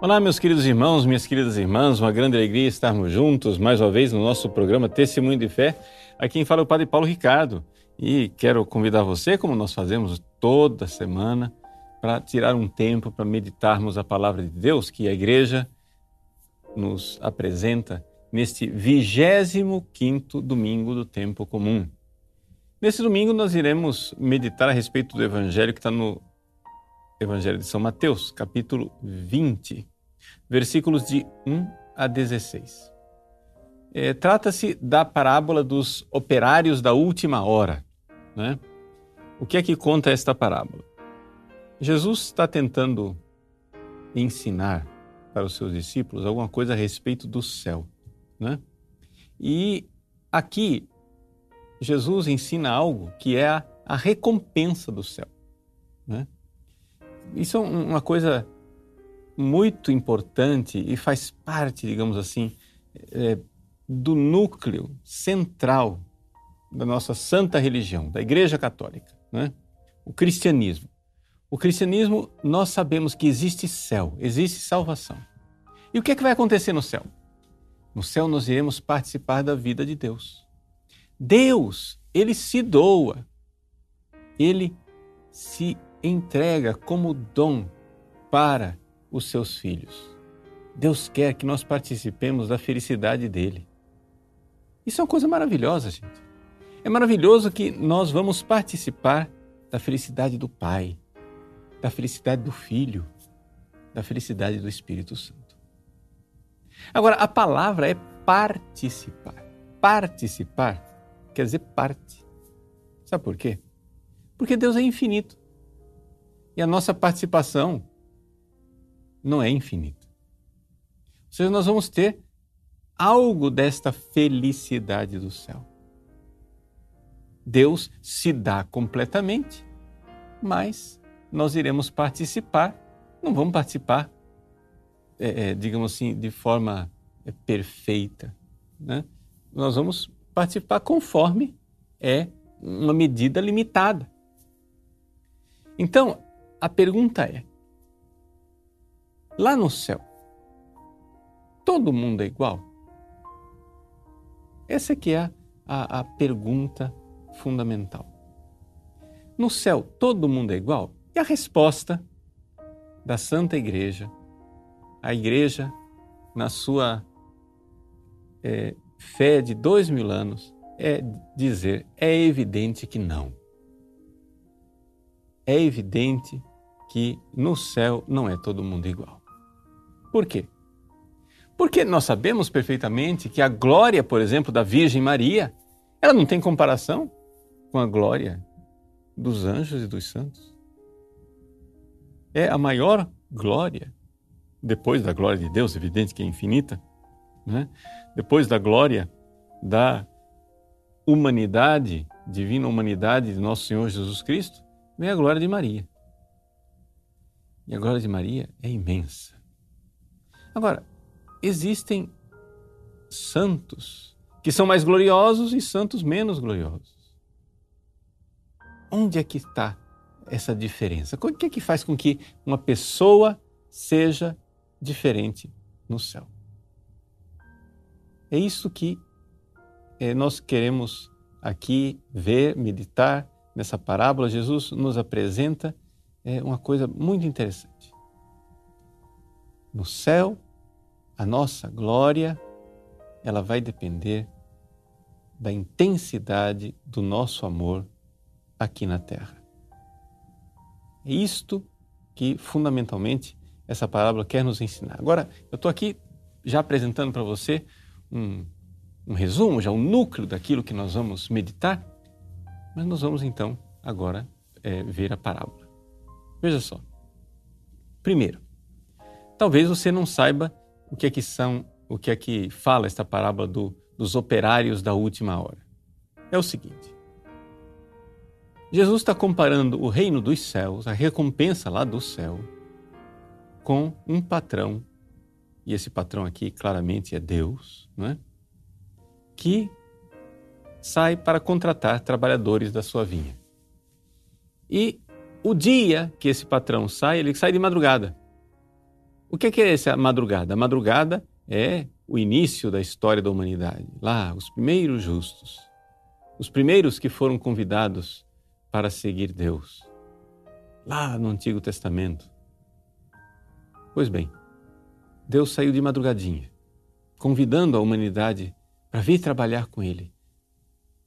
Olá, meus queridos irmãos, minhas queridas irmãs, uma grande alegria estarmos juntos mais uma vez no nosso programa Testemunho de Fé. Aqui quem fala é o Padre Paulo Ricardo e quero convidar você, como nós fazemos toda semana, para tirar um tempo para meditarmos a palavra de Deus que a igreja nos apresenta neste 25 quinto domingo do tempo comum. Nesse domingo nós iremos meditar a respeito do evangelho que está no Evangelho de São Mateus, capítulo 20 versículos de 1 a 16. É, Trata-se da parábola dos operários da última hora. Né? O que é que conta esta parábola? Jesus está tentando ensinar para os seus discípulos alguma coisa a respeito do céu. Né? E aqui, Jesus ensina algo que é a, a recompensa do céu. Né? Isso é uma coisa muito importante e faz parte, digamos assim, é, do núcleo central da nossa santa religião, da Igreja Católica, né? o cristianismo. O cristianismo, nós sabemos que existe céu, existe salvação. E o que é que vai acontecer no céu? No céu nós iremos participar da vida de Deus. Deus, ele se doa, ele se entrega como dom para os seus filhos. Deus quer que nós participemos da felicidade dele. Isso é uma coisa maravilhosa, gente. É maravilhoso que nós vamos participar da felicidade do Pai, da felicidade do Filho, da felicidade do Espírito Santo. Agora, a palavra é participar. Participar quer dizer parte. Sabe por quê? Porque Deus é infinito. E a nossa participação não é infinito. Ou seja, nós vamos ter algo desta felicidade do céu. Deus se dá completamente, mas nós iremos participar, não vamos participar, é, é, digamos assim, de forma é, perfeita. Né? Nós vamos participar conforme é uma medida limitada. Então, a pergunta é: Lá no céu, todo mundo é igual? Essa aqui é a, a pergunta fundamental. No céu, todo mundo é igual? E a resposta da Santa Igreja, a Igreja, na sua é, fé de dois mil anos, é dizer: é evidente que não. É evidente que no céu não é todo mundo igual. Por quê? Porque nós sabemos perfeitamente que a glória, por exemplo, da Virgem Maria, ela não tem comparação com a glória dos anjos e dos santos. É a maior glória, depois da glória de Deus, evidente que é infinita, né? depois da glória da humanidade, divina humanidade de nosso Senhor Jesus Cristo, vem a glória de Maria. E a glória de Maria é imensa. Agora, existem santos que são mais gloriosos e santos menos gloriosos. Onde é que está essa diferença? O que é que faz com que uma pessoa seja diferente no céu? É isso que é, nós queremos aqui ver, meditar nessa parábola. Jesus nos apresenta é, uma coisa muito interessante. No céu, a nossa glória ela vai depender da intensidade do nosso amor aqui na terra. É isto que fundamentalmente essa parábola quer nos ensinar. Agora, eu estou aqui já apresentando para você um, um resumo, já um núcleo daquilo que nós vamos meditar, mas nós vamos então agora é, ver a parábola. Veja só. Primeiro, talvez você não saiba o que é que são, o que é que fala esta parábola do, dos operários da última hora. É o seguinte: Jesus está comparando o reino dos céus, a recompensa lá do céu, com um patrão, e esse patrão aqui claramente é Deus, não é? que sai para contratar trabalhadores da sua vinha. E o dia que esse patrão sai, ele sai de madrugada O que é essa madrugada? A madrugada é o início da história da humanidade. Lá, os primeiros justos, os primeiros que foram convidados para seguir Deus. Lá no Antigo Testamento. Pois bem, Deus saiu de madrugadinha, convidando a humanidade para vir trabalhar com Ele.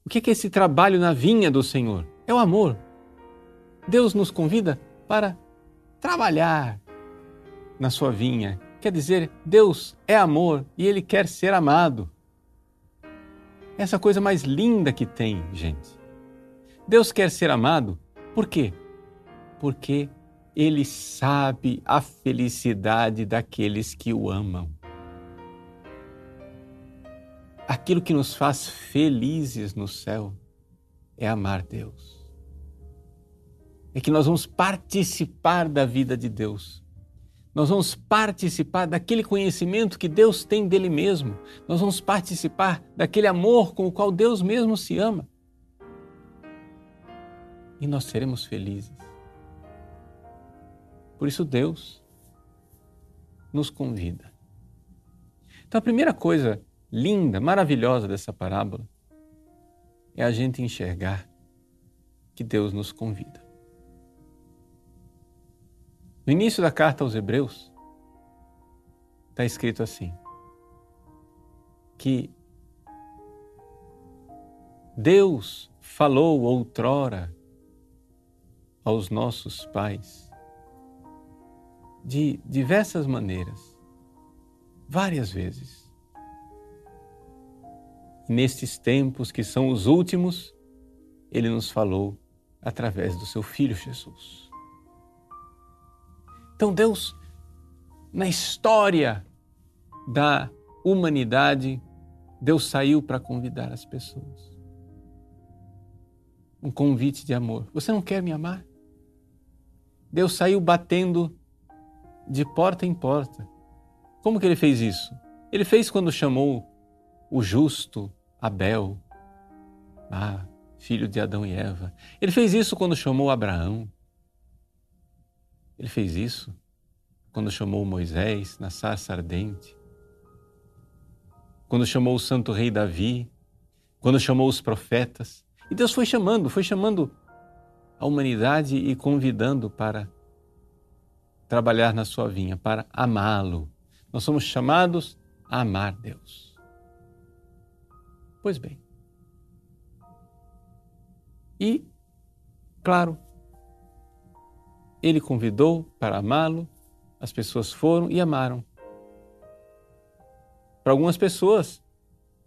O que é esse trabalho na vinha do Senhor? É o amor. Deus nos convida para trabalhar na sua vinha. Quer dizer, Deus é amor e Ele quer ser amado. Essa coisa mais linda que tem, gente. Deus quer ser amado, por quê? Porque Ele sabe a felicidade daqueles que o amam. Aquilo que nos faz felizes no céu é amar Deus é que nós vamos participar da vida de Deus. Nós vamos participar daquele conhecimento que Deus tem dele mesmo. Nós vamos participar daquele amor com o qual Deus mesmo se ama. E nós seremos felizes. Por isso, Deus nos convida. Então, a primeira coisa linda, maravilhosa dessa parábola é a gente enxergar que Deus nos convida. No início da carta aos Hebreus, está escrito assim: que Deus falou outrora aos nossos pais de diversas maneiras, várias vezes. E nestes tempos que são os últimos, Ele nos falou através do Seu Filho Jesus. Então, Deus, na história da humanidade, Deus saiu para convidar as pessoas. Um convite de amor. Você não quer me amar? Deus saiu batendo de porta em porta. Como que ele fez isso? Ele fez quando chamou o justo Abel, ah, filho de Adão e Eva. Ele fez isso quando chamou Abraão. Ele fez isso quando chamou Moisés na sarça ardente, quando chamou o santo rei Davi, quando chamou os profetas. E Deus foi chamando, foi chamando a humanidade e convidando para trabalhar na sua vinha, para amá-lo. Nós somos chamados a amar Deus. Pois bem. E, claro, ele convidou para amá-lo, as pessoas foram e amaram. Para algumas pessoas,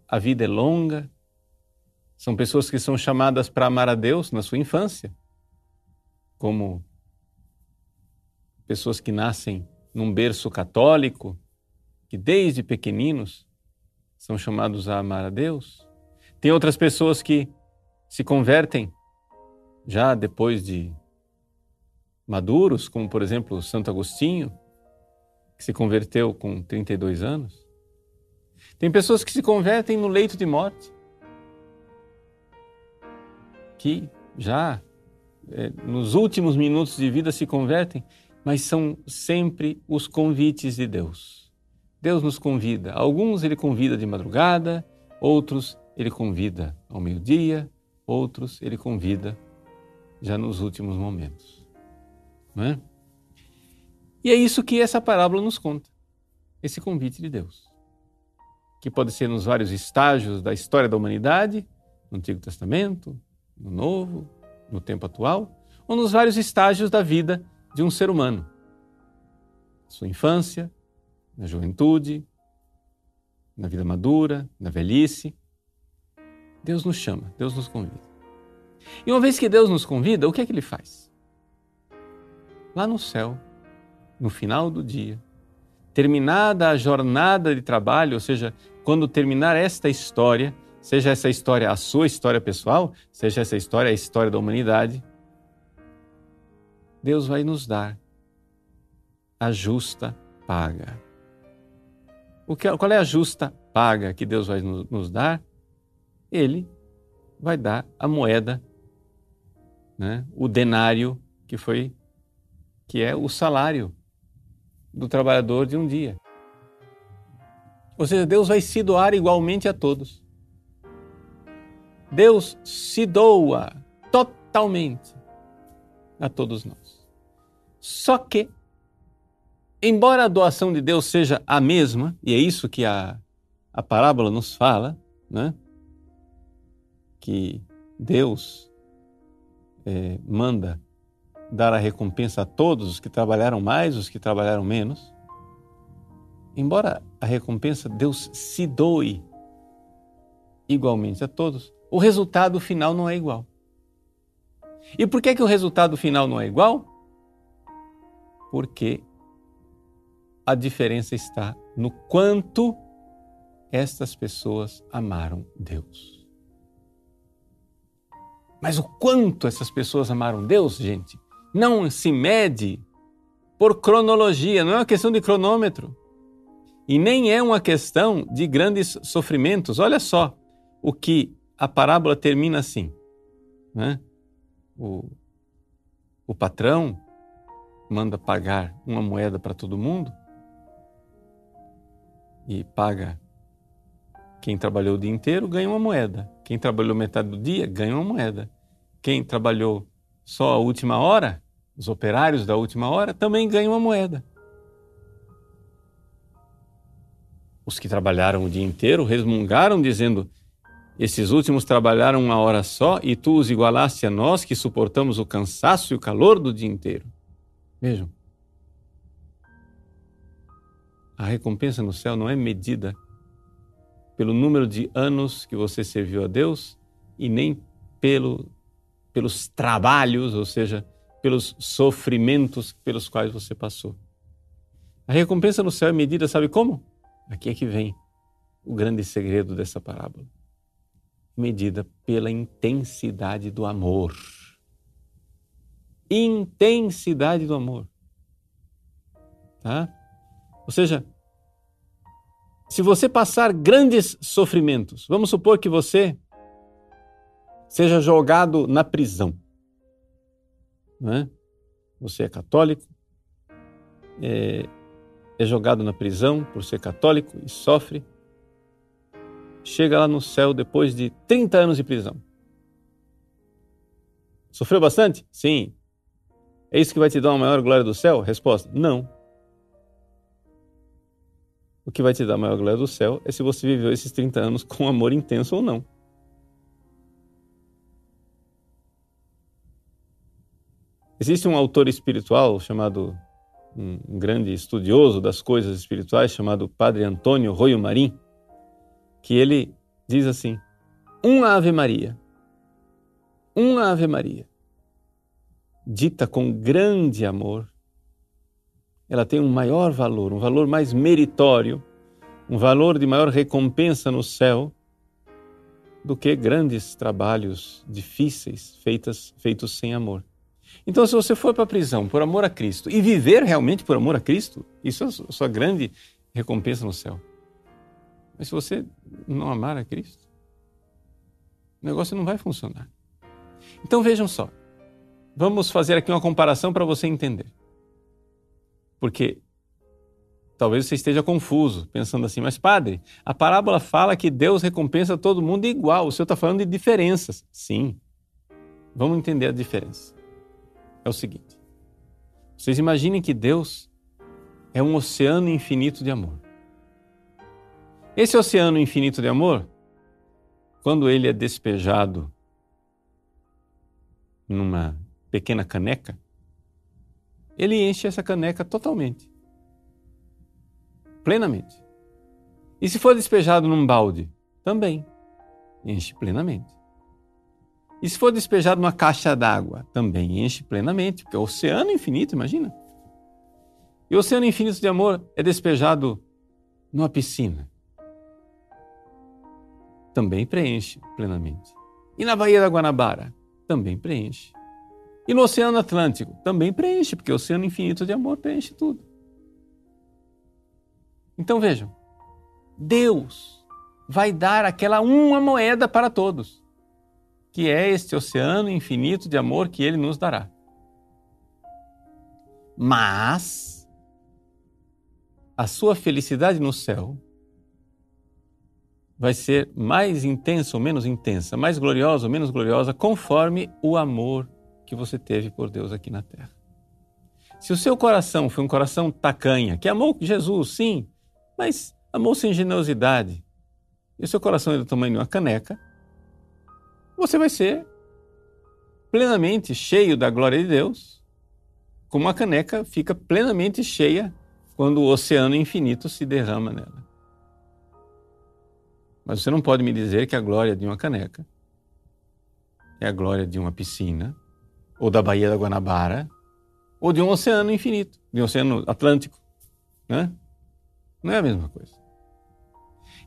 a vida é longa, são pessoas que são chamadas para amar a Deus na sua infância, como pessoas que nascem num berço católico, que desde pequeninos são chamados a amar a Deus. Tem outras pessoas que se convertem já depois de maduros, como por exemplo Santo Agostinho, que se converteu com 32 anos. Tem pessoas que se convertem no leito de morte, que já é, nos últimos minutos de vida se convertem, mas são sempre os convites de Deus. Deus nos convida. Alguns ele convida de madrugada, outros ele convida ao meio-dia, outros ele convida já nos últimos momentos. Não é? E é isso que essa parábola nos conta, esse convite de Deus, que pode ser nos vários estágios da história da humanidade, no Antigo Testamento, no Novo, no tempo atual, ou nos vários estágios da vida de um ser humano. Sua infância, na juventude, na vida madura, na velhice. Deus nos chama, Deus nos convida. E uma vez que Deus nos convida, o que é que ele faz? Lá no céu, no final do dia, terminada a jornada de trabalho, ou seja, quando terminar esta história, seja essa história a sua história pessoal, seja essa história a história da humanidade, Deus vai nos dar a justa paga. O que, qual é a justa paga que Deus vai nos dar? Ele vai dar a moeda, né, o denário que foi que é o salário do trabalhador de um dia. Ou seja, Deus vai se doar igualmente a todos. Deus se doa totalmente a todos nós. Só que, embora a doação de Deus seja a mesma, e é isso que a, a parábola nos fala, né? que Deus é, manda dar a recompensa a todos os que trabalharam mais, os que trabalharam menos. Embora a recompensa Deus se doe igualmente a todos, o resultado final não é igual. E por que, que o resultado final não é igual? Porque a diferença está no quanto estas pessoas amaram Deus. Mas o quanto essas pessoas amaram Deus, gente, não se mede por cronologia, não é uma questão de cronômetro. E nem é uma questão de grandes sofrimentos. Olha só o que a parábola termina assim. Né? O, o patrão manda pagar uma moeda para todo mundo e paga quem trabalhou o dia inteiro ganha uma moeda. Quem trabalhou metade do dia ganha uma moeda. Quem trabalhou só a última hora, os operários da última hora, também ganham uma moeda. Os que trabalharam o dia inteiro resmungaram, dizendo: Esses últimos trabalharam uma hora só e tu os igualaste a nós que suportamos o cansaço e o calor do dia inteiro. Vejam. A recompensa no céu não é medida pelo número de anos que você serviu a Deus e nem pelo, pelos trabalhos, ou seja, pelos sofrimentos pelos quais você passou. A recompensa no céu é medida, sabe como? Aqui é que vem o grande segredo dessa parábola. Medida pela intensidade do amor. Intensidade do amor. Tá? Ou seja, se você passar grandes sofrimentos, vamos supor que você seja jogado na prisão. Né? Você é católico, é, é jogado na prisão por ser católico e sofre. Chega lá no céu depois de 30 anos de prisão. Sofreu bastante? Sim. É isso que vai te dar uma maior glória do céu? Resposta: não. O que vai te dar a maior glória do céu é se você viveu esses 30 anos com amor intenso ou não. Existe um autor espiritual chamado, um, grande estudioso das coisas espirituais, chamado Padre Antônio Royo Marim, que ele diz assim: uma Ave Maria, uma Ave Maria, dita com grande amor, ela tem um maior valor, um valor mais meritório, um valor de maior recompensa no céu do que grandes trabalhos difíceis feitas, feitos sem amor. Então, se você for para a prisão por amor a Cristo e viver realmente por amor a Cristo, isso é a sua grande recompensa no céu. Mas se você não amar a Cristo, o negócio não vai funcionar. Então vejam só, vamos fazer aqui uma comparação para você entender. Porque talvez você esteja confuso, pensando assim, mas padre, a parábola fala que Deus recompensa todo mundo igual, o senhor está falando de diferenças. Sim, vamos entender a diferença. É o seguinte: vocês imaginem que Deus é um oceano infinito de amor. Esse oceano infinito de amor, quando ele é despejado numa pequena caneca, ele enche essa caneca totalmente. Plenamente. E se for despejado num balde, também enche plenamente. E se for despejado numa caixa d'água, também enche plenamente, porque é o oceano infinito, imagina. E o oceano infinito de amor é despejado numa piscina. Também preenche plenamente. E na Baía da Guanabara? Também preenche. E no Oceano Atlântico também preenche, porque o Oceano Infinito de Amor preenche tudo. Então vejam, Deus vai dar aquela uma moeda para todos, que é este oceano infinito de amor que Ele nos dará. Mas a sua felicidade no céu vai ser mais intensa ou menos intensa, mais gloriosa ou menos gloriosa, conforme o amor que você teve por Deus aqui na terra. Se o seu coração foi um coração tacanha, que amou Jesus, sim, mas amou sem generosidade, e o seu coração é do tamanho de uma caneca, você vai ser plenamente cheio da glória de Deus, como uma caneca fica plenamente cheia quando o oceano infinito se derrama nela. Mas você não pode me dizer que a glória de uma caneca é a glória de uma piscina, ou da Baía da Guanabara, ou de um oceano infinito, de um oceano Atlântico. Né? Não é a mesma coisa.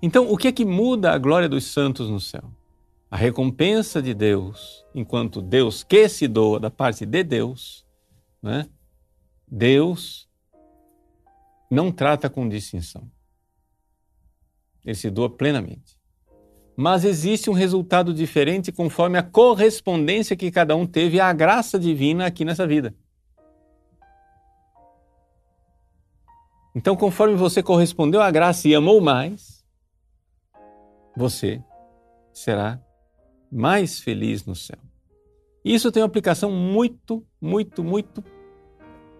Então, o que é que muda a glória dos santos no céu? A recompensa de Deus, enquanto Deus que se doa da parte de Deus, né? Deus não trata com distinção. Ele se doa plenamente. Mas existe um resultado diferente conforme a correspondência que cada um teve à graça divina aqui nessa vida. Então, conforme você correspondeu à graça e amou mais, você será mais feliz no céu. Isso tem uma aplicação muito, muito, muito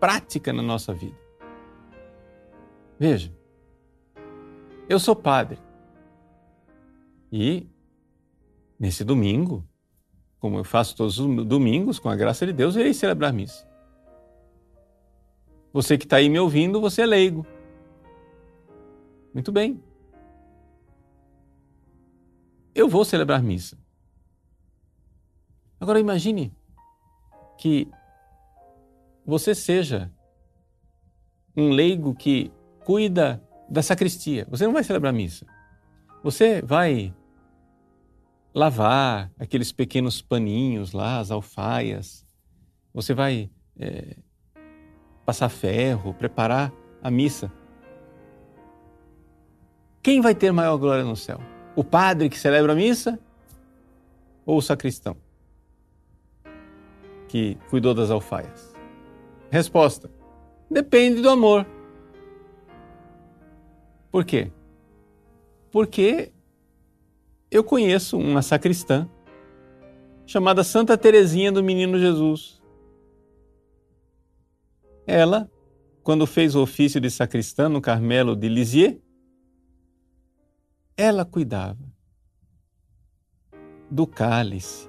prática na nossa vida. Veja, eu sou padre. E nesse domingo, como eu faço todos os domingos, com a graça de Deus, irei celebrar missa. Você que está aí me ouvindo, você é leigo. Muito bem. Eu vou celebrar missa. Agora imagine que você seja um leigo que cuida da sacristia. Você não vai celebrar missa. Você vai lavar aqueles pequenos paninhos lá, as alfaias. Você vai é, passar ferro, preparar a missa. Quem vai ter maior glória no céu? O padre que celebra a missa ou o sacristão que cuidou das alfaias? Resposta: depende do amor. Por quê? Porque eu conheço uma sacristã chamada Santa Teresinha do Menino Jesus. Ela, quando fez o ofício de sacristã no Carmelo de Lisieux, ela cuidava do cálice,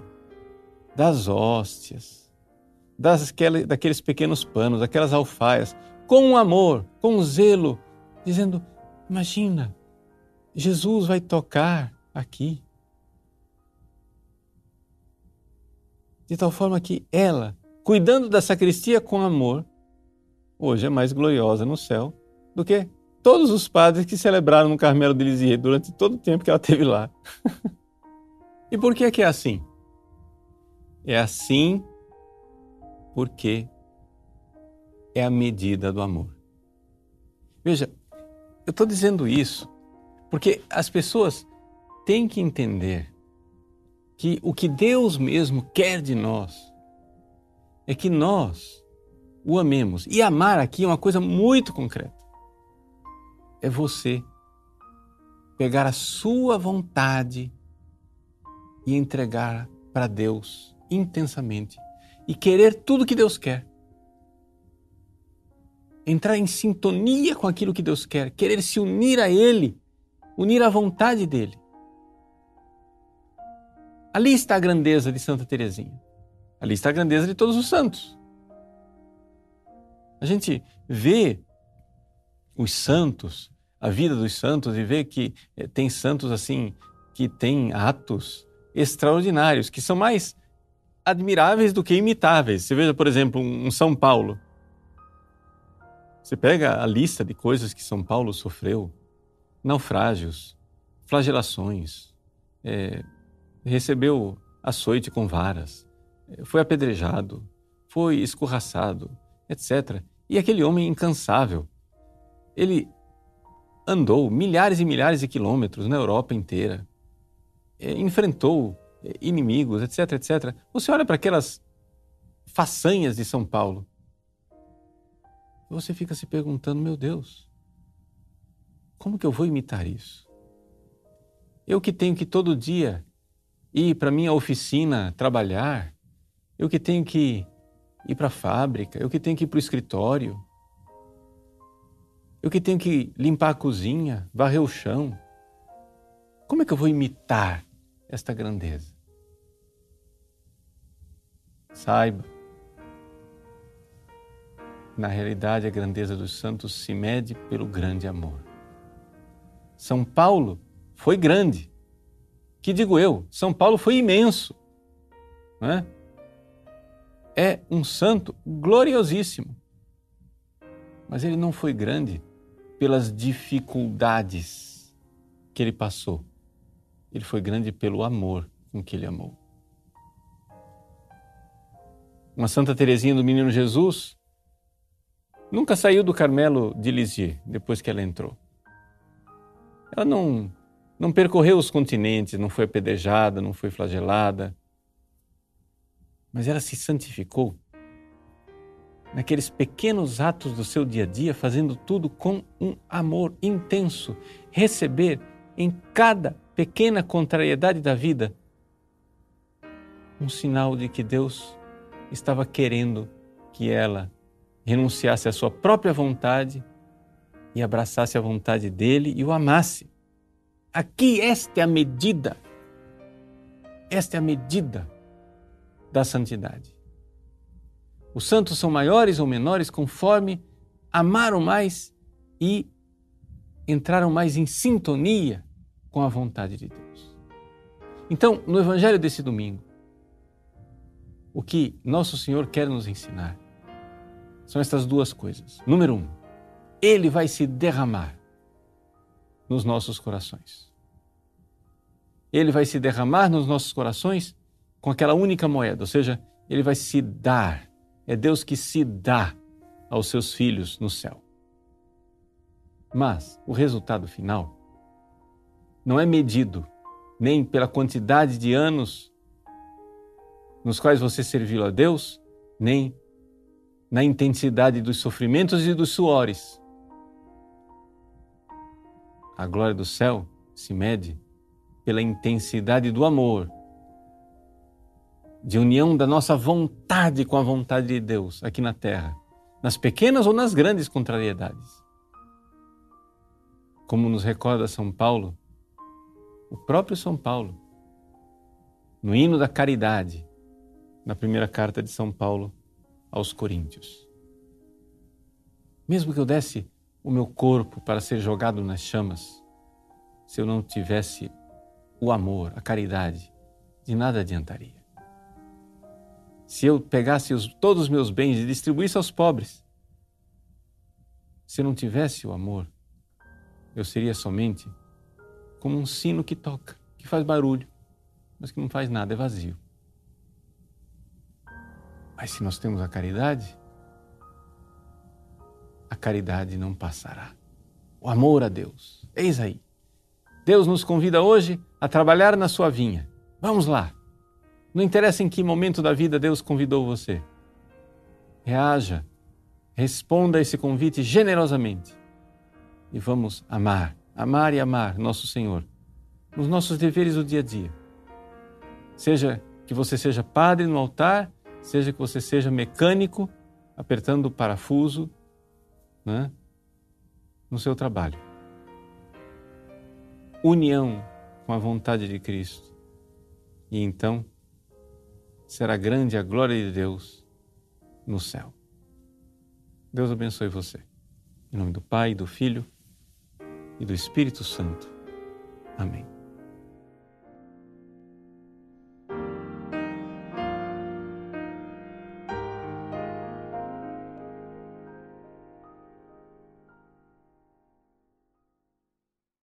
das hóstias, das, daqueles pequenos panos, aquelas alfaias, com amor, com zelo, dizendo: Imagina, Jesus vai tocar aqui. De tal forma que ela, cuidando da sacristia com amor, hoje é mais gloriosa no céu do que todos os padres que celebraram no Carmelo de Lisieux durante todo o tempo que ela teve lá. e por que é que é assim? É assim porque é a medida do amor. Veja, eu estou dizendo isso porque as pessoas têm que entender que o que Deus mesmo quer de nós é que nós o amemos. E amar aqui é uma coisa muito concreta. É você pegar a sua vontade e entregar para Deus intensamente e querer tudo que Deus quer entrar em sintonia com aquilo que Deus quer, querer se unir a Ele, unir à vontade dele. Ali está a grandeza de Santa Teresinha. Ali está a grandeza de todos os santos. A gente vê os santos, a vida dos santos e vê que eh, tem santos assim que têm atos extraordinários, que são mais admiráveis do que imitáveis. Você veja, por exemplo, um São Paulo. Você pega a lista de coisas que São Paulo sofreu: naufrágios, flagelações, é, recebeu açoite com varas, é, foi apedrejado, foi escorraçado, etc. E aquele homem incansável, ele andou milhares e milhares de quilômetros na Europa inteira, é, enfrentou inimigos, etc, etc. Você olha para aquelas façanhas de São Paulo você fica se perguntando: meu Deus, como que eu vou imitar isso? Eu que tenho que todo dia ir para minha oficina trabalhar, eu que tenho que ir para a fábrica, eu que tenho que ir para o escritório, eu que tenho que limpar a cozinha, varrer o chão. Como é que eu vou imitar esta grandeza? Saiba, na realidade, a grandeza dos santos se mede pelo grande amor. São Paulo foi grande. Que digo eu, São Paulo foi imenso. Não é? é um santo gloriosíssimo. Mas ele não foi grande pelas dificuldades que ele passou. Ele foi grande pelo amor com que ele amou. Uma Santa Teresinha do Menino Jesus nunca saiu do Carmelo de Lisieux depois que ela entrou. Ela não, não percorreu os continentes, não foi apedrejada, não foi flagelada, mas ela se santificou naqueles pequenos atos do seu dia a dia, fazendo tudo com um amor intenso, receber em cada pequena contrariedade da vida um sinal de que Deus estava querendo que ela renunciasse à sua própria vontade e abraçasse a vontade dele e o amasse. Aqui, esta é a medida, esta é a medida da santidade. Os santos são maiores ou menores conforme amaram mais e entraram mais em sintonia com a vontade de Deus. Então, no Evangelho desse domingo, o que Nosso Senhor quer nos ensinar são estas duas coisas. Número um, Ele vai se derramar nos nossos corações. Ele vai se derramar nos nossos corações com aquela única moeda, ou seja, Ele vai se dar. É Deus que se dá aos seus filhos no céu. Mas o resultado final não é medido nem pela quantidade de anos nos quais você serviu a Deus, nem na intensidade dos sofrimentos e dos suores. A glória do céu se mede pela intensidade do amor, de união da nossa vontade com a vontade de Deus aqui na terra, nas pequenas ou nas grandes contrariedades. Como nos recorda São Paulo, o próprio São Paulo, no hino da caridade, na primeira carta de São Paulo aos Coríntios. Mesmo que eu desse o meu corpo para ser jogado nas chamas, se eu não tivesse o amor, a caridade, de nada adiantaria. Se eu pegasse os, todos os meus bens e distribuísse aos pobres, se eu não tivesse o amor, eu seria somente como um sino que toca, que faz barulho, mas que não faz nada, é vazio. Mas se nós temos a caridade, a caridade não passará. O amor a Deus. Eis aí. Deus nos convida hoje a trabalhar na sua vinha. Vamos lá. Não interessa em que momento da vida Deus convidou você. Reaja, responda a esse convite generosamente e vamos amar, amar e amar nosso Senhor nos nossos deveres do dia a dia. Seja que você seja padre no altar seja que você seja mecânico, apertando o parafuso né, no seu trabalho. União com a vontade de Cristo. E então será grande a glória de Deus no céu. Deus abençoe você. Em nome do Pai, do Filho e do Espírito Santo. Amém.